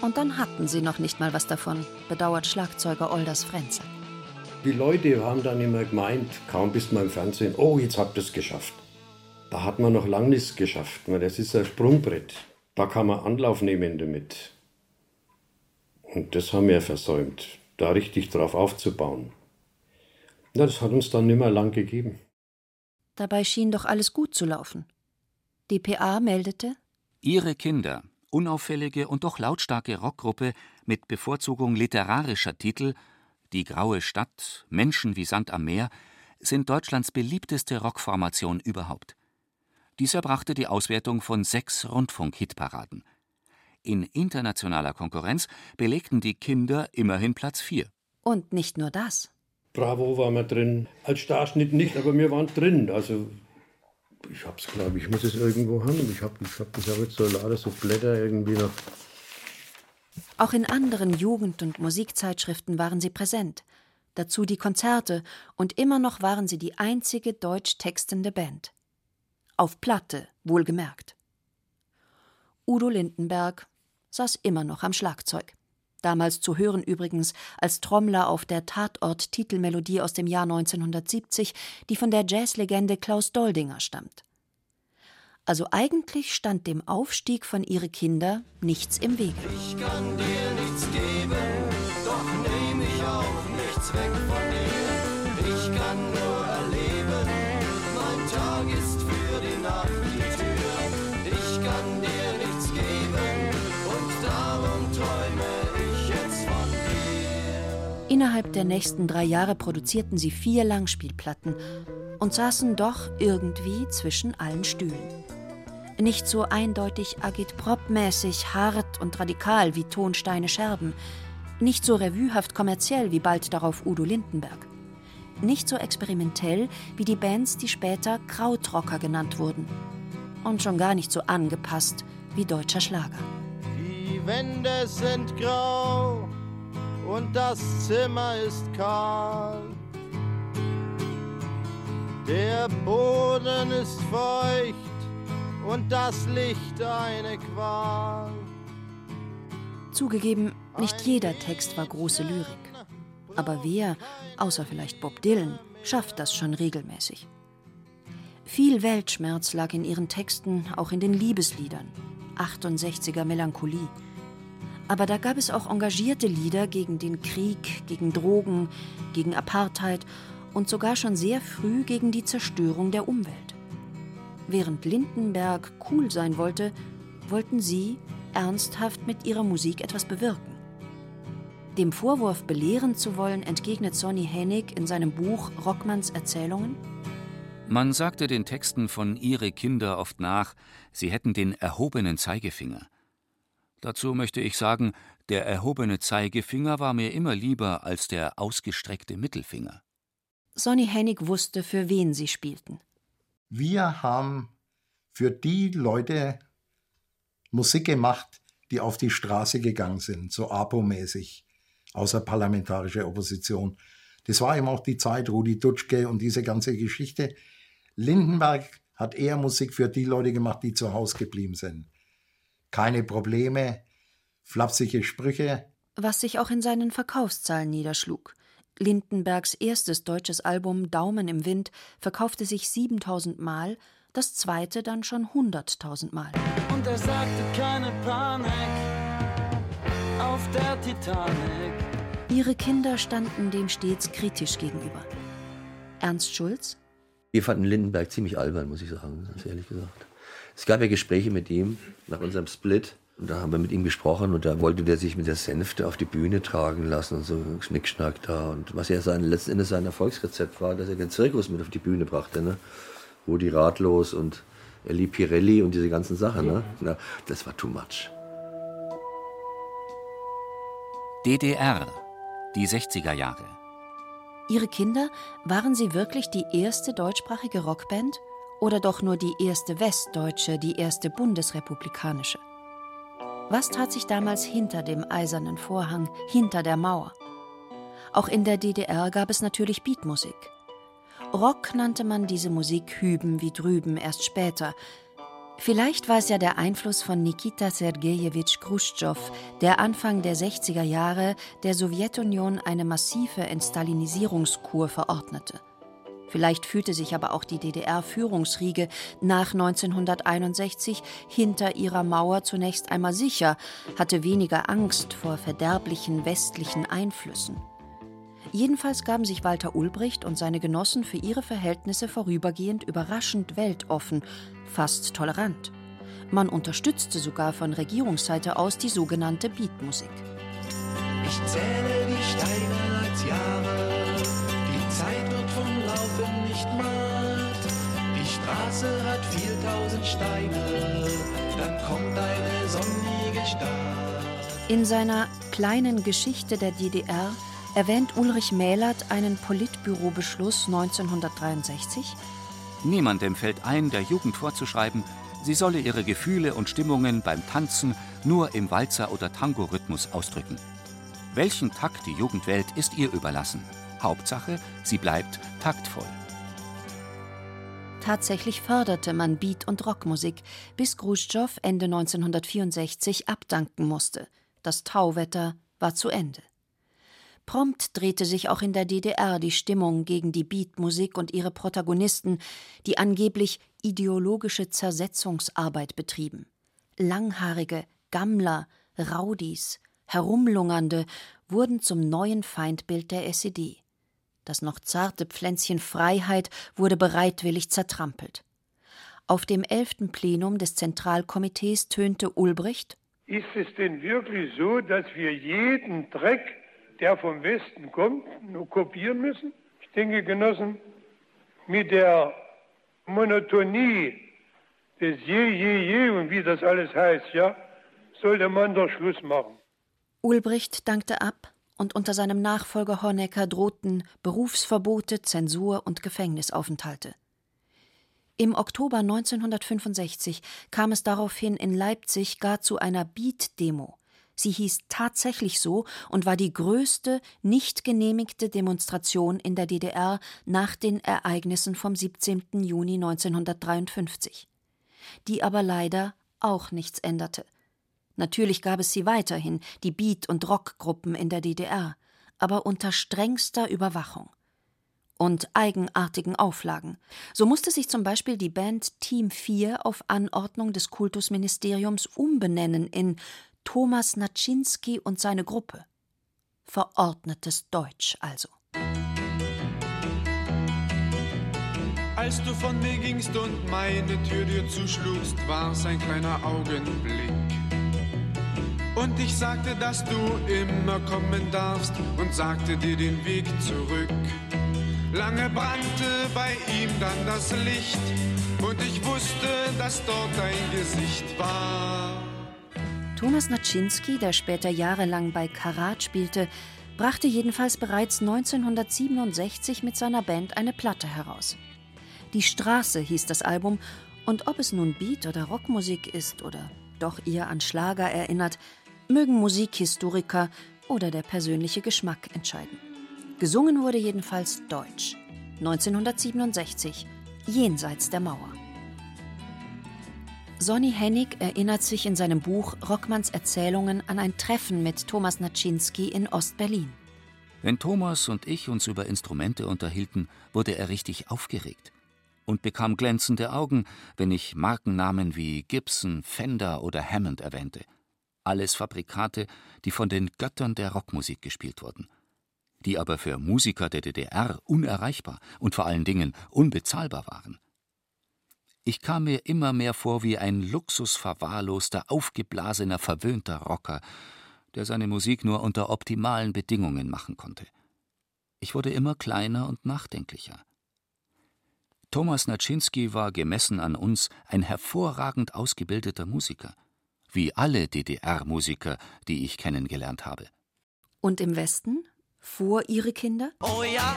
und dann hatten sie noch nicht mal was davon, bedauert Schlagzeuger Olders Frenzel. Die Leute haben dann immer gemeint, kaum bist du im Fernsehen, oh, jetzt habt ihr es geschafft. Da hat man noch lange nichts geschafft. weil Das ist ein Sprungbrett. Da kann man Anlauf nehmen damit. Und das haben wir versäumt, da richtig drauf aufzubauen. Na, das hat uns dann nicht mehr lang gegeben. Dabei schien doch alles gut zu laufen. Die PA meldete, Ihre Kinder, unauffällige und doch lautstarke Rockgruppe mit Bevorzugung literarischer Titel Die Graue Stadt, Menschen wie Sand am Meer, sind Deutschlands beliebteste Rockformation überhaupt. Dies erbrachte die Auswertung von sechs Rundfunk-Hitparaden. In internationaler Konkurrenz belegten die Kinder immerhin Platz 4. und nicht nur das. Bravo waren wir drin. Als Starschnitt nicht, aber wir waren drin. Also, ich hab's, glaube ich, muss es irgendwo haben. Ich habe ich hab, ich hab jetzt so lauter so Blätter irgendwie noch. Auch in anderen Jugend- und Musikzeitschriften waren sie präsent. Dazu die Konzerte, und immer noch waren sie die einzige deutsch textende Band. Auf Platte, wohlgemerkt. Udo Lindenberg saß immer noch am Schlagzeug. Damals zu hören übrigens als Trommler auf der Tatort-Titelmelodie aus dem Jahr 1970, die von der Jazzlegende Klaus Doldinger stammt. Also eigentlich stand dem Aufstieg von ihre Kinder nichts im Wege. Ich kann dir nichts geben, doch nehm ich auch nichts weg von Innerhalb der nächsten drei Jahre produzierten sie vier Langspielplatten und saßen doch irgendwie zwischen allen Stühlen. Nicht so eindeutig agitprop-mäßig hart und radikal wie Tonsteine Scherben, nicht so revuehaft kommerziell wie bald darauf Udo Lindenberg, nicht so experimentell wie die Bands, die später Krautrocker genannt wurden und schon gar nicht so angepasst wie deutscher Schlager. Die Wände sind grau und das Zimmer ist kahl. Der Boden ist feucht und das Licht eine Qual. Zugegeben, nicht jeder Text war große Lyrik. Aber wer, außer vielleicht Bob Dylan, schafft das schon regelmäßig? Viel Weltschmerz lag in ihren Texten, auch in den Liebesliedern. 68er Melancholie. Aber da gab es auch engagierte Lieder gegen den Krieg, gegen Drogen, gegen Apartheid und sogar schon sehr früh gegen die Zerstörung der Umwelt. Während Lindenberg cool sein wollte, wollten sie ernsthaft mit ihrer Musik etwas bewirken. Dem Vorwurf, belehren zu wollen, entgegnet Sonny Hennig in seinem Buch Rockmanns Erzählungen: Man sagte den Texten von Ihre Kinder oft nach, sie hätten den erhobenen Zeigefinger. Dazu möchte ich sagen, der erhobene Zeigefinger war mir immer lieber als der ausgestreckte Mittelfinger. Sonny Hennig wusste, für wen sie spielten. Wir haben für die Leute Musik gemacht, die auf die Straße gegangen sind, so APO-mäßig, außerparlamentarische Opposition. Das war eben auch die Zeit, Rudi Dutschke und diese ganze Geschichte. Lindenberg hat eher Musik für die Leute gemacht, die zu Hause geblieben sind. Keine Probleme, flapsige Sprüche. Was sich auch in seinen Verkaufszahlen niederschlug. Lindenbergs erstes deutsches Album Daumen im Wind verkaufte sich 7000 Mal, das zweite dann schon 100.000 Mal. Und er sagte keine Panik auf der Titanic. Ihre Kinder standen dem stets kritisch gegenüber. Ernst Schulz? Wir fanden Lindenberg ziemlich albern, muss ich sagen, ganz ehrlich gesagt. Es gab ja Gespräche mit ihm nach unserem Split. Und da haben wir mit ihm gesprochen und da wollte der sich mit der Sänfte auf die Bühne tragen lassen und so Schnickschnack da. Und was ja sein, letzten Endes sein Erfolgsrezept war, dass er den Zirkus mit auf die Bühne brachte. Ne? Rudi Ratlos und Elli Pirelli und diese ganzen Sachen. Ne? Na, das war too much. DDR, die 60er Jahre. Ihre Kinder, waren sie wirklich die erste deutschsprachige Rockband? Oder doch nur die erste westdeutsche, die erste bundesrepublikanische? Was tat sich damals hinter dem eisernen Vorhang, hinter der Mauer? Auch in der DDR gab es natürlich Beatmusik. Rock nannte man diese Musik hüben wie drüben erst später. Vielleicht war es ja der Einfluss von Nikita Sergejewitsch Khrushchev, der Anfang der 60er Jahre der Sowjetunion eine massive Entstalinisierungskur verordnete. Vielleicht fühlte sich aber auch die DDR-Führungsriege nach 1961 hinter ihrer Mauer zunächst einmal sicher, hatte weniger Angst vor verderblichen westlichen Einflüssen. Jedenfalls gaben sich Walter Ulbricht und seine Genossen für ihre Verhältnisse vorübergehend überraschend weltoffen, fast tolerant. Man unterstützte sogar von Regierungsseite aus die sogenannte Beatmusik. Ich zähle die Steine als Jahre. Nicht matt. Die Straße hat 4000 Steine. Dann kommt eine sonnige Stadt. In seiner kleinen Geschichte der DDR erwähnt Ulrich Mählert einen Politbürobeschluss 1963. Niemandem fällt ein, der Jugend vorzuschreiben, sie solle ihre Gefühle und Stimmungen beim Tanzen nur im Walzer- oder Tango-Rhythmus ausdrücken. Welchen Takt die Jugend wählt, ist ihr überlassen. Hauptsache, sie bleibt taktvoll. Tatsächlich förderte man Beat- und Rockmusik, bis Khrushchev Ende 1964 abdanken musste. Das Tauwetter war zu Ende. Prompt drehte sich auch in der DDR die Stimmung gegen die Beatmusik und ihre Protagonisten, die angeblich ideologische Zersetzungsarbeit betrieben. Langhaarige, Gammler, Raudis, Herumlungernde wurden zum neuen Feindbild der SED. Das noch zarte Pflänzchen Freiheit wurde bereitwillig zertrampelt. Auf dem elften Plenum des Zentralkomitees tönte Ulbricht Ist es denn wirklich so, dass wir jeden Dreck, der vom Westen kommt, nur kopieren müssen? Ich denke, Genossen, mit der Monotonie des Je, Je, Je und wie das alles heißt, ja, sollte man doch Schluss machen. Ulbricht dankte ab und unter seinem Nachfolger Honecker drohten Berufsverbote, Zensur und Gefängnisaufenthalte. Im Oktober 1965 kam es daraufhin in Leipzig gar zu einer Beat-Demo. Sie hieß tatsächlich so und war die größte nicht genehmigte Demonstration in der DDR nach den Ereignissen vom 17. Juni 1953. Die aber leider auch nichts änderte. Natürlich gab es sie weiterhin, die Beat- und Rockgruppen in der DDR, aber unter strengster Überwachung und eigenartigen Auflagen. So musste sich zum Beispiel die Band Team 4 auf Anordnung des Kultusministeriums umbenennen in Thomas Naczynski und seine Gruppe. Verordnetes Deutsch also. Als du von mir gingst und meine Tür dir zuschlugst, war's ein kleiner Augenblick. Und ich sagte, dass du immer kommen darfst und sagte dir den Weg zurück. Lange brannte bei ihm dann das Licht und ich wusste, dass dort dein Gesicht war. Thomas Naczynski, der später jahrelang bei Karat spielte, brachte jedenfalls bereits 1967 mit seiner Band eine Platte heraus. Die Straße hieß das Album, und ob es nun Beat- oder Rockmusik ist oder doch eher an Schlager erinnert, mögen Musikhistoriker oder der persönliche Geschmack entscheiden. Gesungen wurde jedenfalls Deutsch. 1967, jenseits der Mauer. Sonny Hennig erinnert sich in seinem Buch Rockmanns Erzählungen an ein Treffen mit Thomas Naczynski in Ostberlin. Wenn Thomas und ich uns über Instrumente unterhielten, wurde er richtig aufgeregt und bekam glänzende Augen, wenn ich Markennamen wie Gibson, Fender oder Hammond erwähnte. Alles Fabrikate, die von den Göttern der Rockmusik gespielt wurden, die aber für Musiker der DDR unerreichbar und vor allen Dingen unbezahlbar waren. Ich kam mir immer mehr vor wie ein luxusverwahrloster, aufgeblasener, verwöhnter Rocker, der seine Musik nur unter optimalen Bedingungen machen konnte. Ich wurde immer kleiner und nachdenklicher. Thomas Naczynski war gemessen an uns ein hervorragend ausgebildeter Musiker, wie alle DDR-Musiker, die ich kennengelernt habe. Und im Westen? Vor ihre Kinder? Oh ja,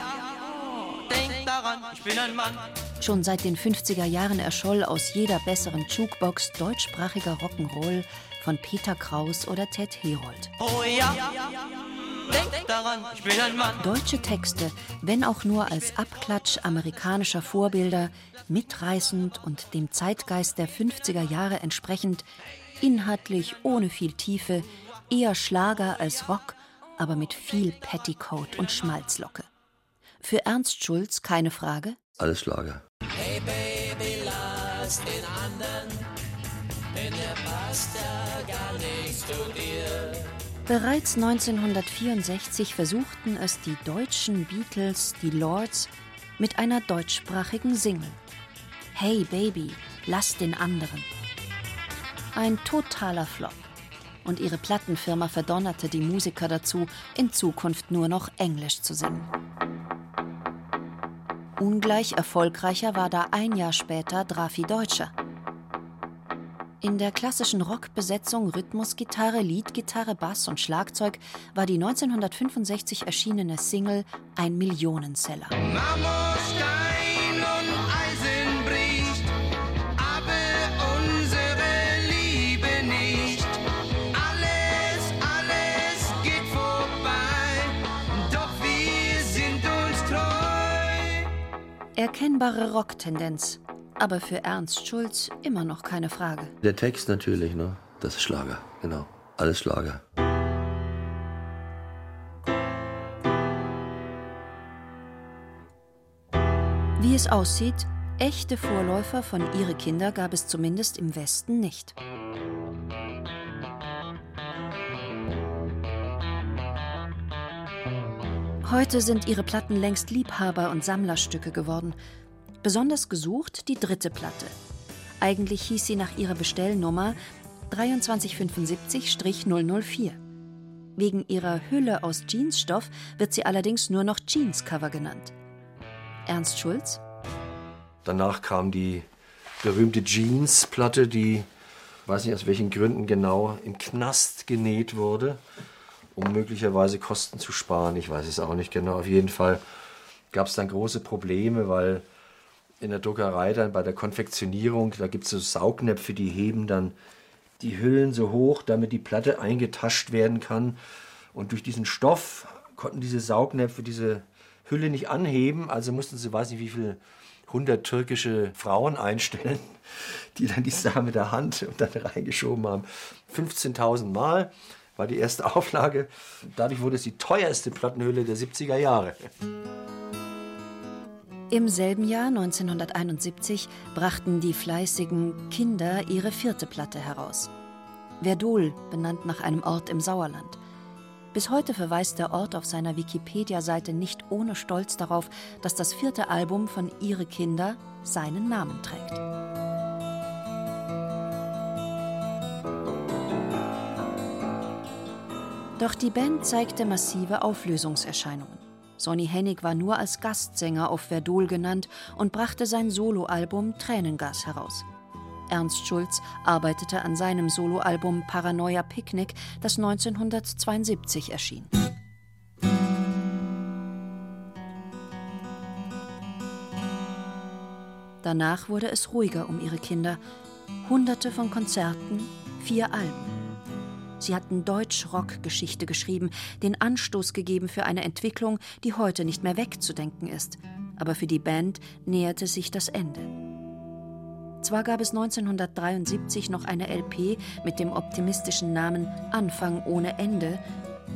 denk daran, ich bin ein Mann. Schon seit den 50er Jahren erscholl aus jeder besseren Jukebox deutschsprachiger Rock'n'Roll von Peter Kraus oder Ted Herold. Oh ja, denk daran, ich bin ein Mann. Deutsche Texte, wenn auch nur als Abklatsch amerikanischer Vorbilder, mitreißend und dem Zeitgeist der 50er Jahre entsprechend, inhaltlich ohne viel Tiefe, eher Schlager als Rock, aber mit viel Petticoat und Schmalzlocke. Für Ernst Schulz keine Frage? Alles Schlager. Hey Baby, lass den anderen, denn der passt ja gar nicht zu dir. Bereits 1964 versuchten es die deutschen Beatles, die Lords, mit einer deutschsprachigen Single. Hey Baby, lass den anderen. Ein totaler Flop. Und ihre Plattenfirma verdonnerte die Musiker dazu, in Zukunft nur noch Englisch zu singen. Ungleich erfolgreicher war da ein Jahr später Drafi Deutscher. In der klassischen Rockbesetzung Rhythmusgitarre, Leadgitarre, Bass und Schlagzeug war die 1965 erschienene Single ein Millionenseller. Marmorstein Erkennbare Rocktendenz, aber für Ernst Schulz immer noch keine Frage. Der Text natürlich, ne? Das ist Schlager, genau. Alles Schlager. Wie es aussieht, echte Vorläufer von Ihre Kinder gab es zumindest im Westen nicht. Heute sind ihre Platten längst Liebhaber- und Sammlerstücke geworden. Besonders gesucht die dritte Platte. Eigentlich hieß sie nach ihrer Bestellnummer 2375-004. Wegen ihrer Hülle aus Jeansstoff wird sie allerdings nur noch Jeanscover genannt. Ernst Schulz? Danach kam die berühmte Jeans-Platte, die, weiß nicht aus welchen Gründen genau, im Knast genäht wurde, um möglicherweise Kosten zu sparen. Ich weiß es auch nicht genau. Auf jeden Fall gab es dann große Probleme, weil in der Druckerei dann bei der Konfektionierung, da gibt es so Saugnäpfe, die heben dann die Hüllen so hoch, damit die Platte eingetascht werden kann. Und durch diesen Stoff konnten diese Saugnäpfe diese Hülle nicht anheben, also mussten sie, weiß nicht wie viele 100 türkische Frauen einstellen, die dann die Sache mit der Hand und dann reingeschoben haben. 15.000 Mal war die erste Auflage. Dadurch wurde es die teuerste Plattenhülle der 70er Jahre. Im selben Jahr 1971 brachten die fleißigen Kinder ihre vierte Platte heraus. Verdol, benannt nach einem Ort im Sauerland. Bis heute verweist der Ort auf seiner Wikipedia-Seite nicht ohne Stolz darauf, dass das vierte Album von Ihre Kinder seinen Namen trägt. Doch die Band zeigte massive Auflösungserscheinungen. Sonny Hennig war nur als Gastsänger auf Verdol genannt und brachte sein Soloalbum Tränengas heraus. Ernst Schulz arbeitete an seinem Soloalbum Paranoia Picnic, das 1972 erschien. Danach wurde es ruhiger um ihre Kinder. Hunderte von Konzerten, vier Alben. Sie hatten Deutsch-Rock-Geschichte geschrieben, den Anstoß gegeben für eine Entwicklung, die heute nicht mehr wegzudenken ist. Aber für die Band näherte sich das Ende. Zwar gab es 1973 noch eine LP mit dem optimistischen Namen Anfang ohne Ende,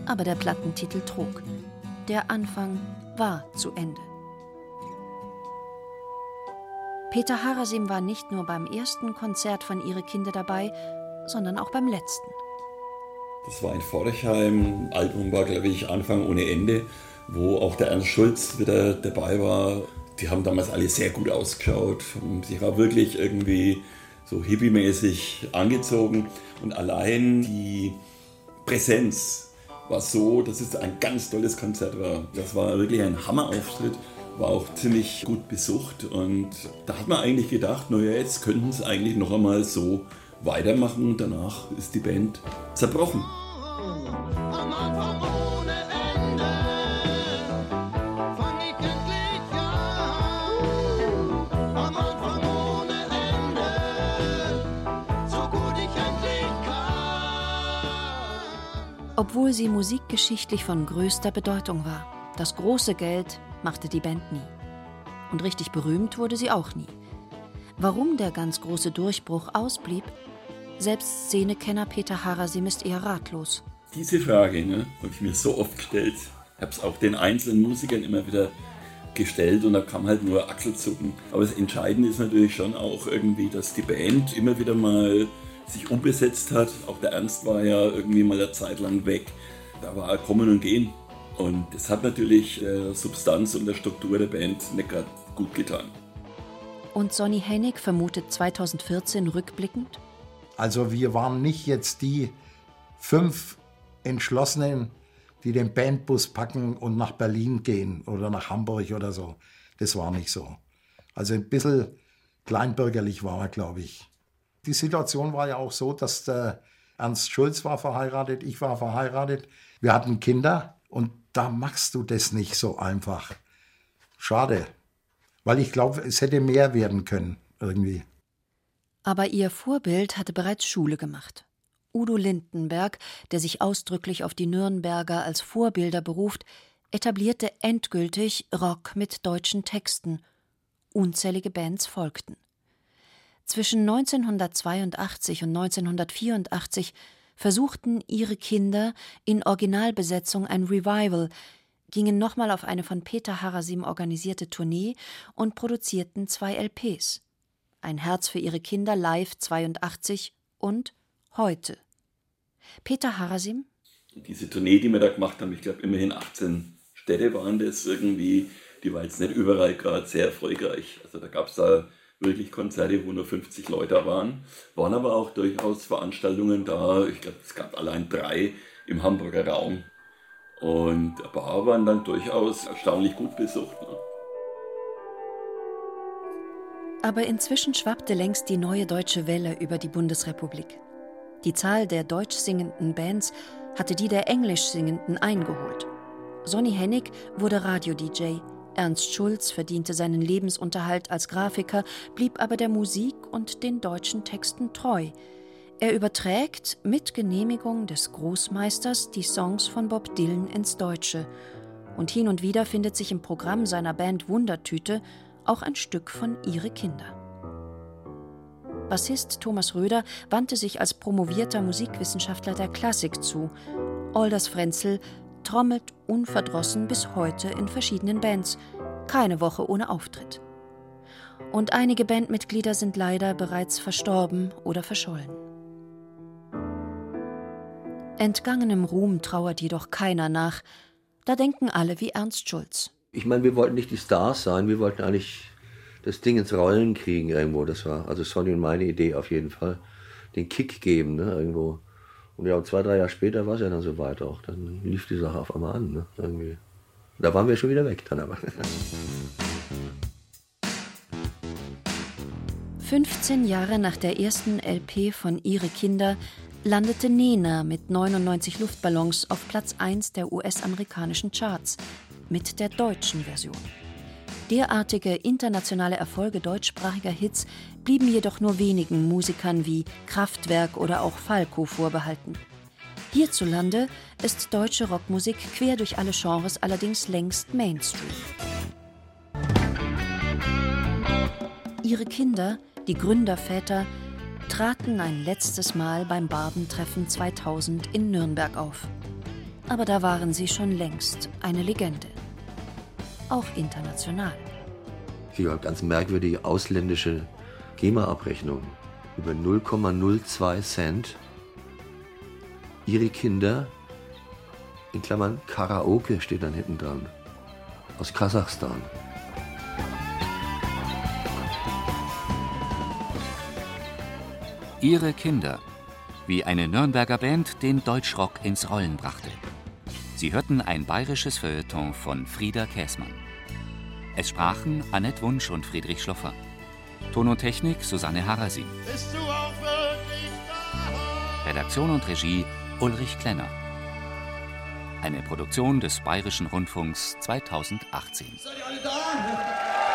aber der Plattentitel trug. Der Anfang war zu Ende. Peter Harasim war nicht nur beim ersten Konzert von Ihre Kinder dabei, sondern auch beim letzten. Das war in Forchheim. Album war, glaube ich, Anfang ohne Ende, wo auch der Ernst Schulz wieder dabei war. Die haben damals alle sehr gut ausgeschaut, sich auch wirklich irgendwie so hippie-mäßig angezogen. Und allein die Präsenz war so, dass es ein ganz tolles Konzert war. Das war wirklich ein Hammerauftritt, war auch ziemlich gut besucht. Und da hat man eigentlich gedacht, naja, jetzt könnten es eigentlich noch einmal so weitermachen. Danach ist die Band zerbrochen. Obwohl sie musikgeschichtlich von größter Bedeutung war. Das große Geld machte die Band nie. Und richtig berühmt wurde sie auch nie. Warum der ganz große Durchbruch ausblieb, selbst Szenekenner Peter Harasim ist eher ratlos. Diese Frage ne, habe ich mir so oft gestellt. Ich habe es auch den einzelnen Musikern immer wieder gestellt und da kam halt nur Achselzucken. Aber das Entscheidende ist natürlich schon auch irgendwie, dass die Band immer wieder mal sich umbesetzt hat. Auch der Ernst war ja irgendwie mal eine Zeit lang weg. Da war Kommen und Gehen. Und das hat natürlich der Substanz und der Struktur der Band nicht gerade gut getan. Und Sonny Hennig vermutet 2014 rückblickend? Also wir waren nicht jetzt die fünf Entschlossenen, die den Bandbus packen und nach Berlin gehen oder nach Hamburg oder so. Das war nicht so. Also ein bisschen kleinbürgerlich war er, glaube ich. Die Situation war ja auch so, dass der Ernst Schulz war verheiratet, ich war verheiratet. Wir hatten Kinder und da machst du das nicht so einfach. Schade. Weil ich glaube, es hätte mehr werden können irgendwie. Aber ihr Vorbild hatte bereits Schule gemacht. Udo Lindenberg, der sich ausdrücklich auf die Nürnberger als Vorbilder beruft, etablierte endgültig Rock mit deutschen Texten unzählige Bands folgten. Zwischen 1982 und 1984 versuchten ihre Kinder in Originalbesetzung ein Revival, gingen nochmal auf eine von Peter Harasim organisierte Tournee und produzierten zwei LPs. Ein Herz für ihre Kinder live 82 und heute. Peter Harasim Diese Tournee, die wir da gemacht haben, ich glaube immerhin 18 Städte waren das irgendwie, die war jetzt nicht überall gerade sehr erfolgreich. Also da gab es da wirklich Konzerte, wo nur 50 Leute waren. Waren aber auch durchaus Veranstaltungen da. Ich glaube, es gab allein drei im Hamburger Raum. Und ein paar waren dann durchaus erstaunlich gut besucht. Aber inzwischen schwappte längst die neue deutsche Welle über die Bundesrepublik. Die Zahl der deutsch singenden Bands hatte die der englisch singenden eingeholt. Sonny Hennig wurde Radio-DJ. Ernst Schulz verdiente seinen Lebensunterhalt als Grafiker, blieb aber der Musik und den deutschen Texten treu. Er überträgt mit Genehmigung des Großmeisters die Songs von Bob Dylan ins Deutsche. Und hin und wieder findet sich im Programm seiner Band Wundertüte auch ein Stück von Ihre Kinder. Bassist Thomas Röder wandte sich als promovierter Musikwissenschaftler der Klassik zu. Olders Frenzel trommelt unverdrossen bis heute in verschiedenen Bands, keine Woche ohne Auftritt. Und einige Bandmitglieder sind leider bereits verstorben oder verschollen. Entgangenem Ruhm trauert jedoch keiner nach. Da denken alle wie Ernst Schulz. Ich meine, wir wollten nicht die Stars sein, wir wollten eigentlich das Ding ins Rollen kriegen irgendwo. Das war also Sonny und meine Idee auf jeden Fall. Den Kick geben, ne, irgendwo. Und ja, und zwei, drei Jahre später war es ja dann soweit auch. Dann lief die Sache auf einmal an, ne, irgendwie. Da waren wir schon wieder weg dann aber. 15 Jahre nach der ersten LP von Ihre Kinder landete Nena mit 99 Luftballons auf Platz 1 der US-amerikanischen Charts mit der deutschen Version. Derartige internationale Erfolge deutschsprachiger Hits blieben jedoch nur wenigen Musikern wie Kraftwerk oder auch Falco vorbehalten. Hierzulande ist deutsche Rockmusik quer durch alle Genres allerdings längst Mainstream. Ihre Kinder, die Gründerväter, traten ein letztes Mal beim Bardentreffen 2000 in Nürnberg auf. Aber da waren sie schon längst eine Legende. Auch international. Ich habe ganz merkwürdige ausländische GEMA-Abrechnung über 0,02 Cent. Ihre Kinder, in Klammern Karaoke steht dann hinten dran, aus Kasachstan. Ihre Kinder, wie eine Nürnberger Band den Deutschrock ins Rollen brachte. Sie hörten ein bayerisches Feuilleton von Frieda Käßmann. Es sprachen Annette Wunsch und Friedrich Schloffer. Ton und Technik Susanne Harasim. Bist du auch wirklich da? Redaktion und Regie Ulrich Klenner. Eine Produktion des Bayerischen Rundfunks 2018. Seid ihr alle da?